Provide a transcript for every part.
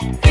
Bye.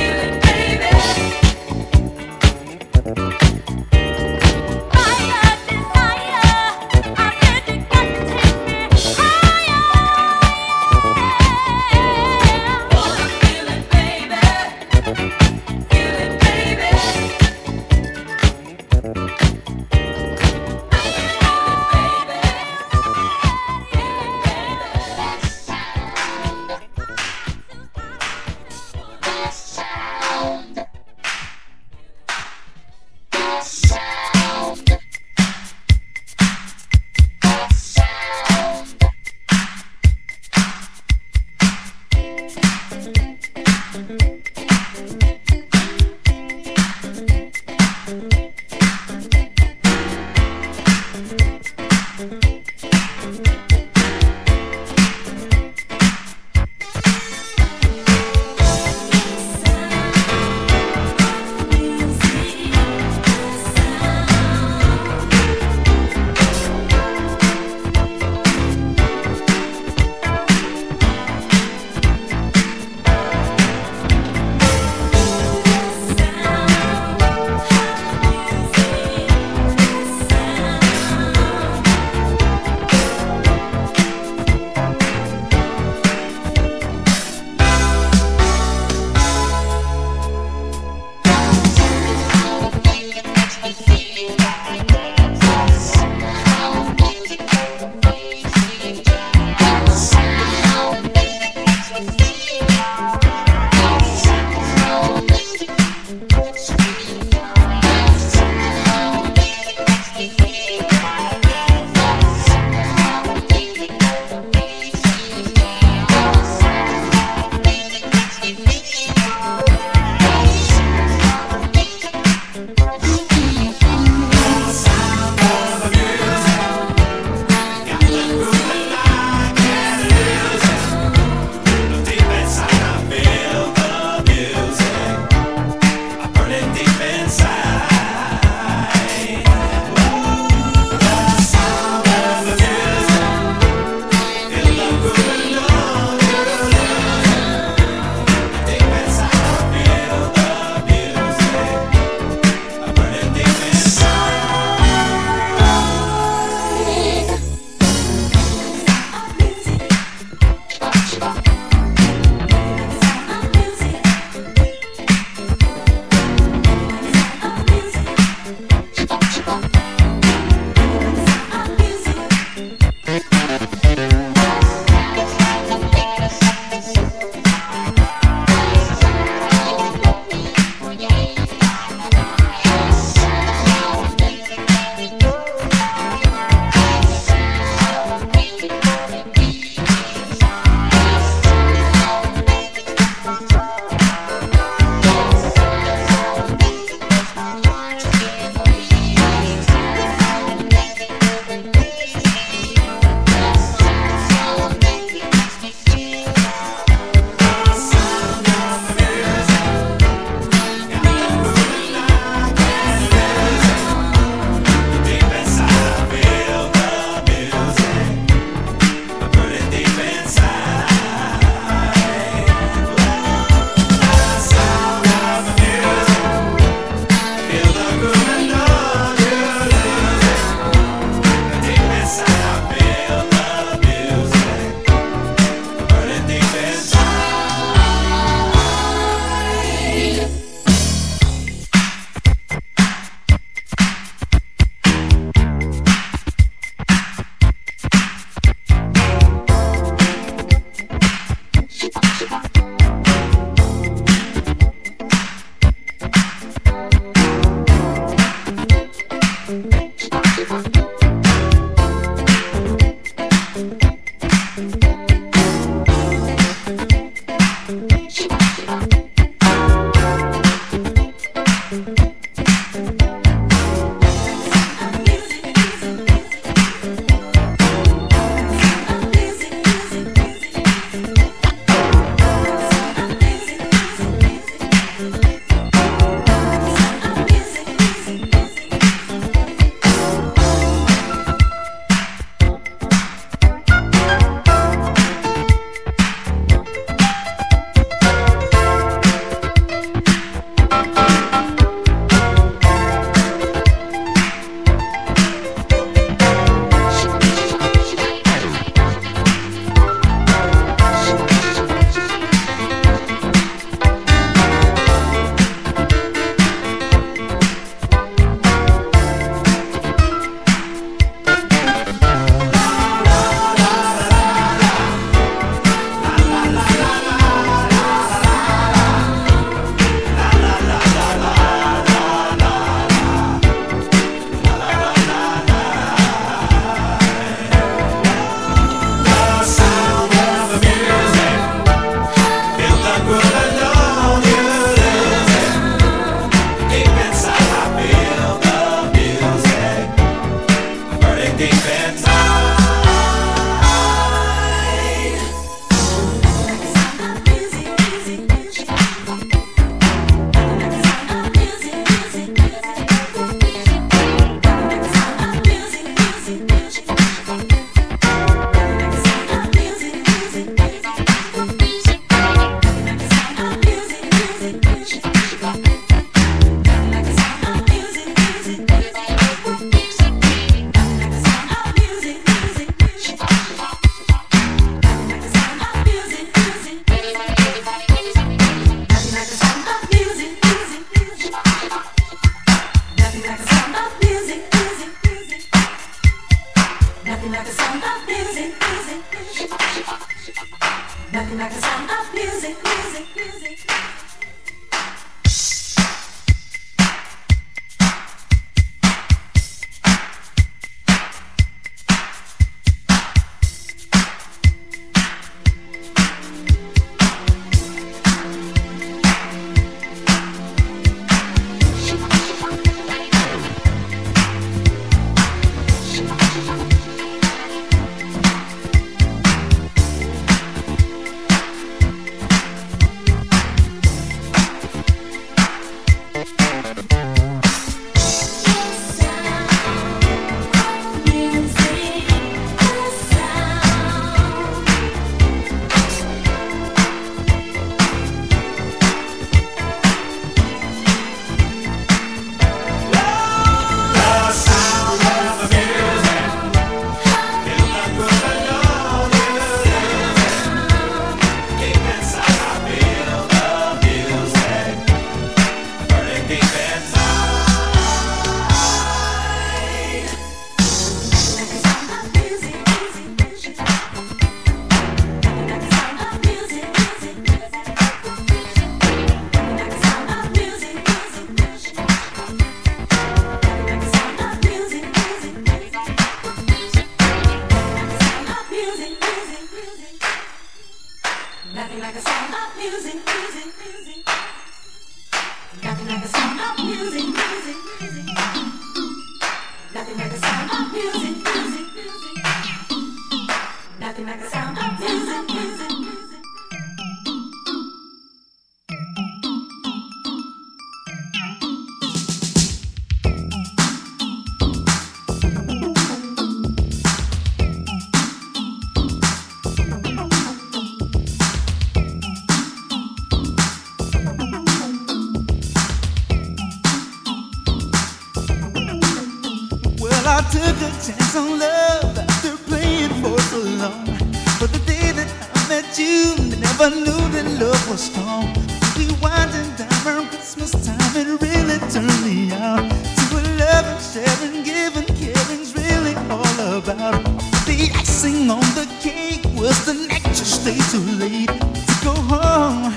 go home.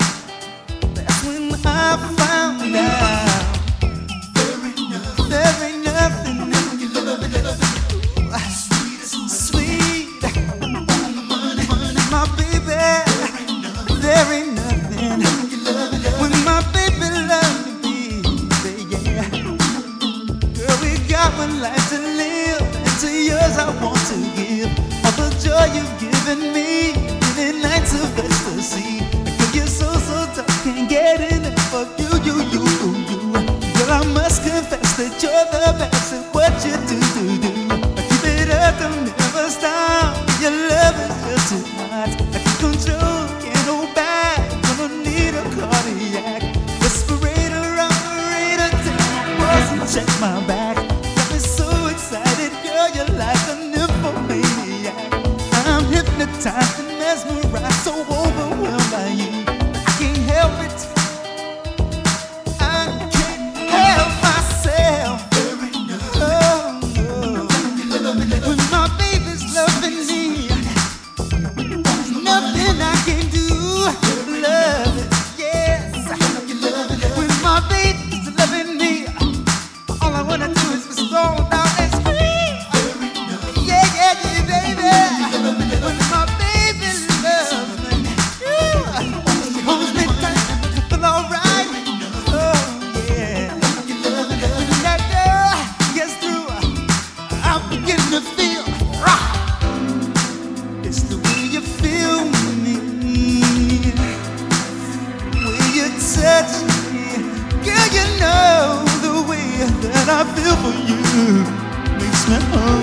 That's when I found out. I feel for you makes me hungry.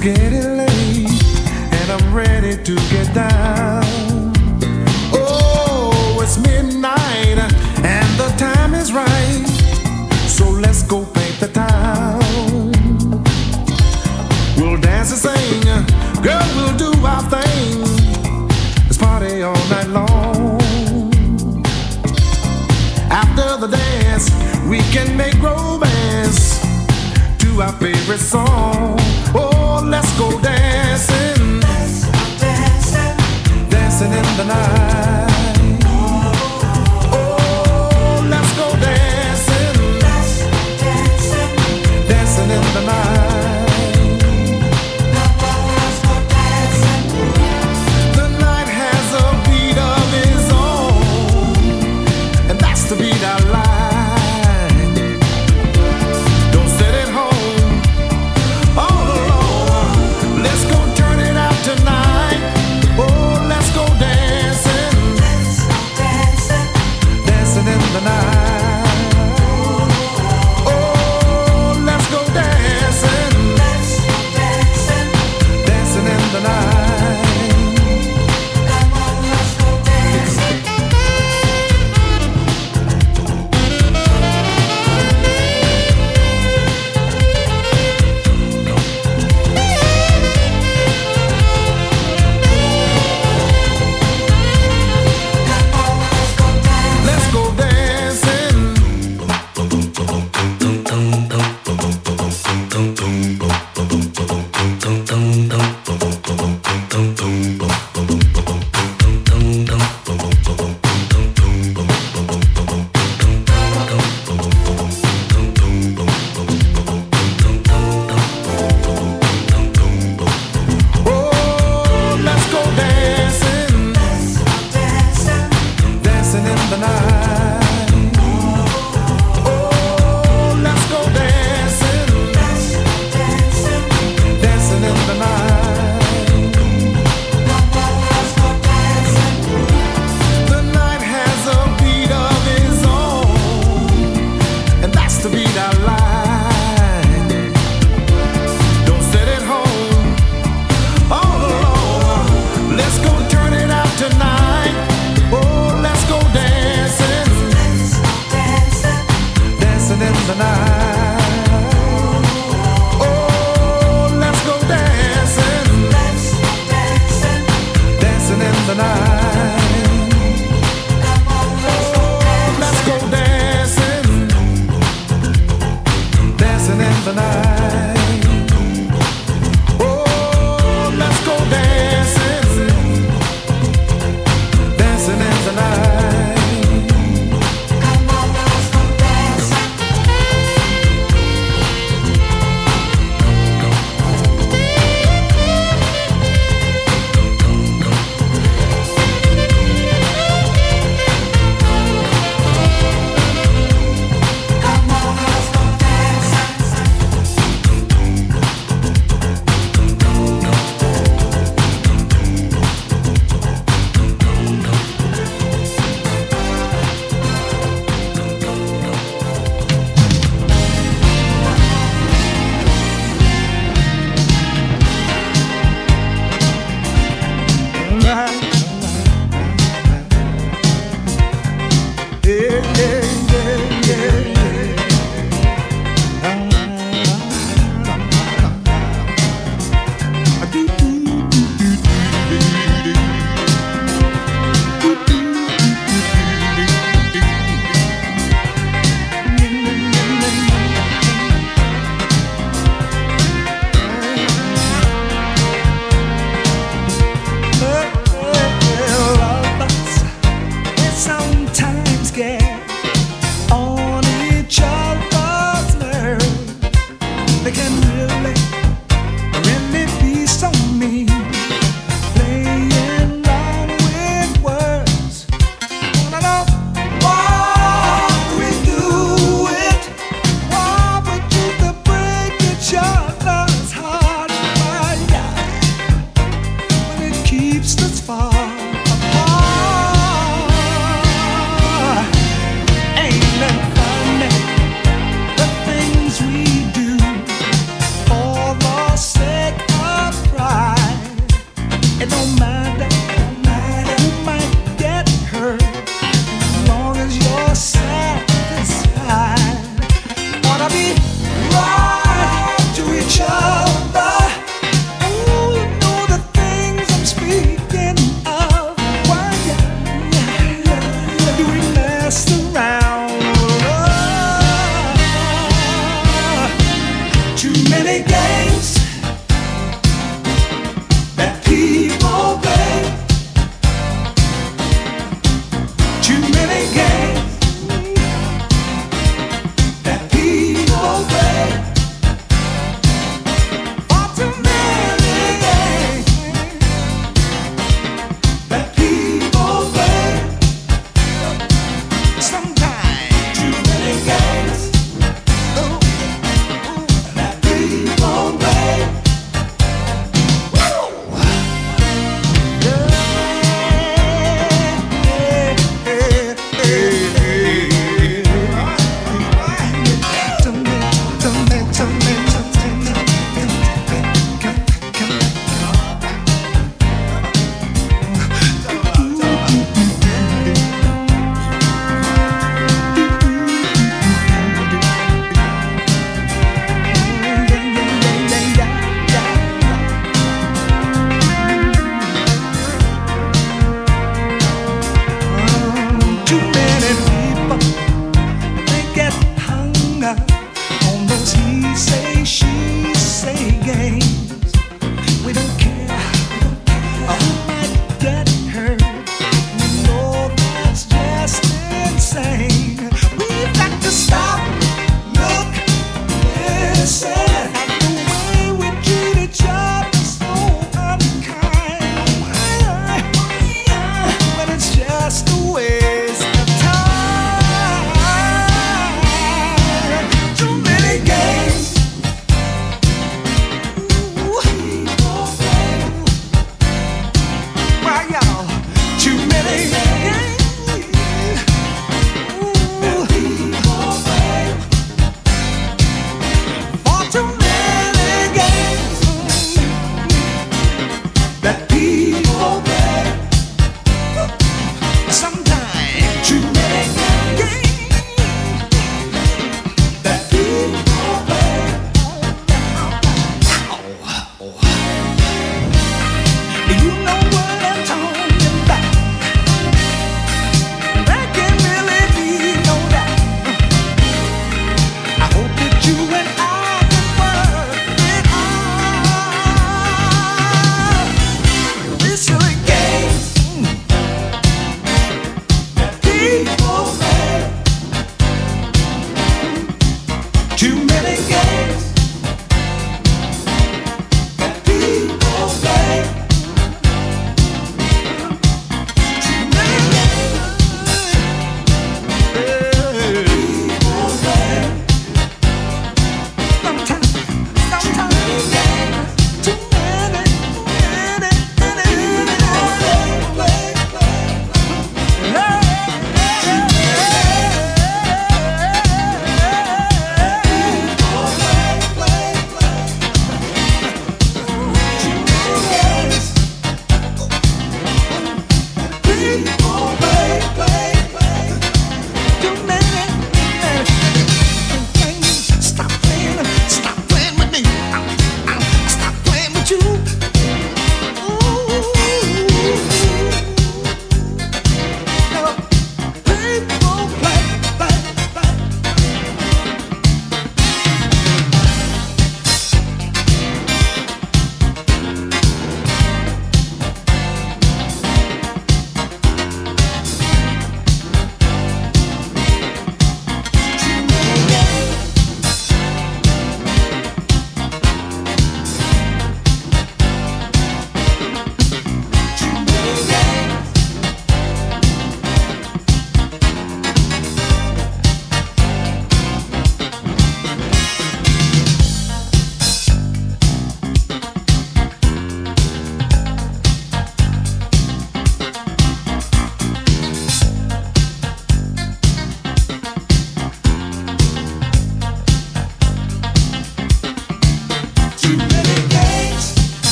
It's getting late, and I'm ready to get down. Oh, it's midnight, and the time is right. So let's go paint the town. We'll dance and sing, girl, we'll do our thing. Let's party all night long. After the dance, we can make romance to our favorite song. Oh, let's go dancing. Dancing. Dancing in the night.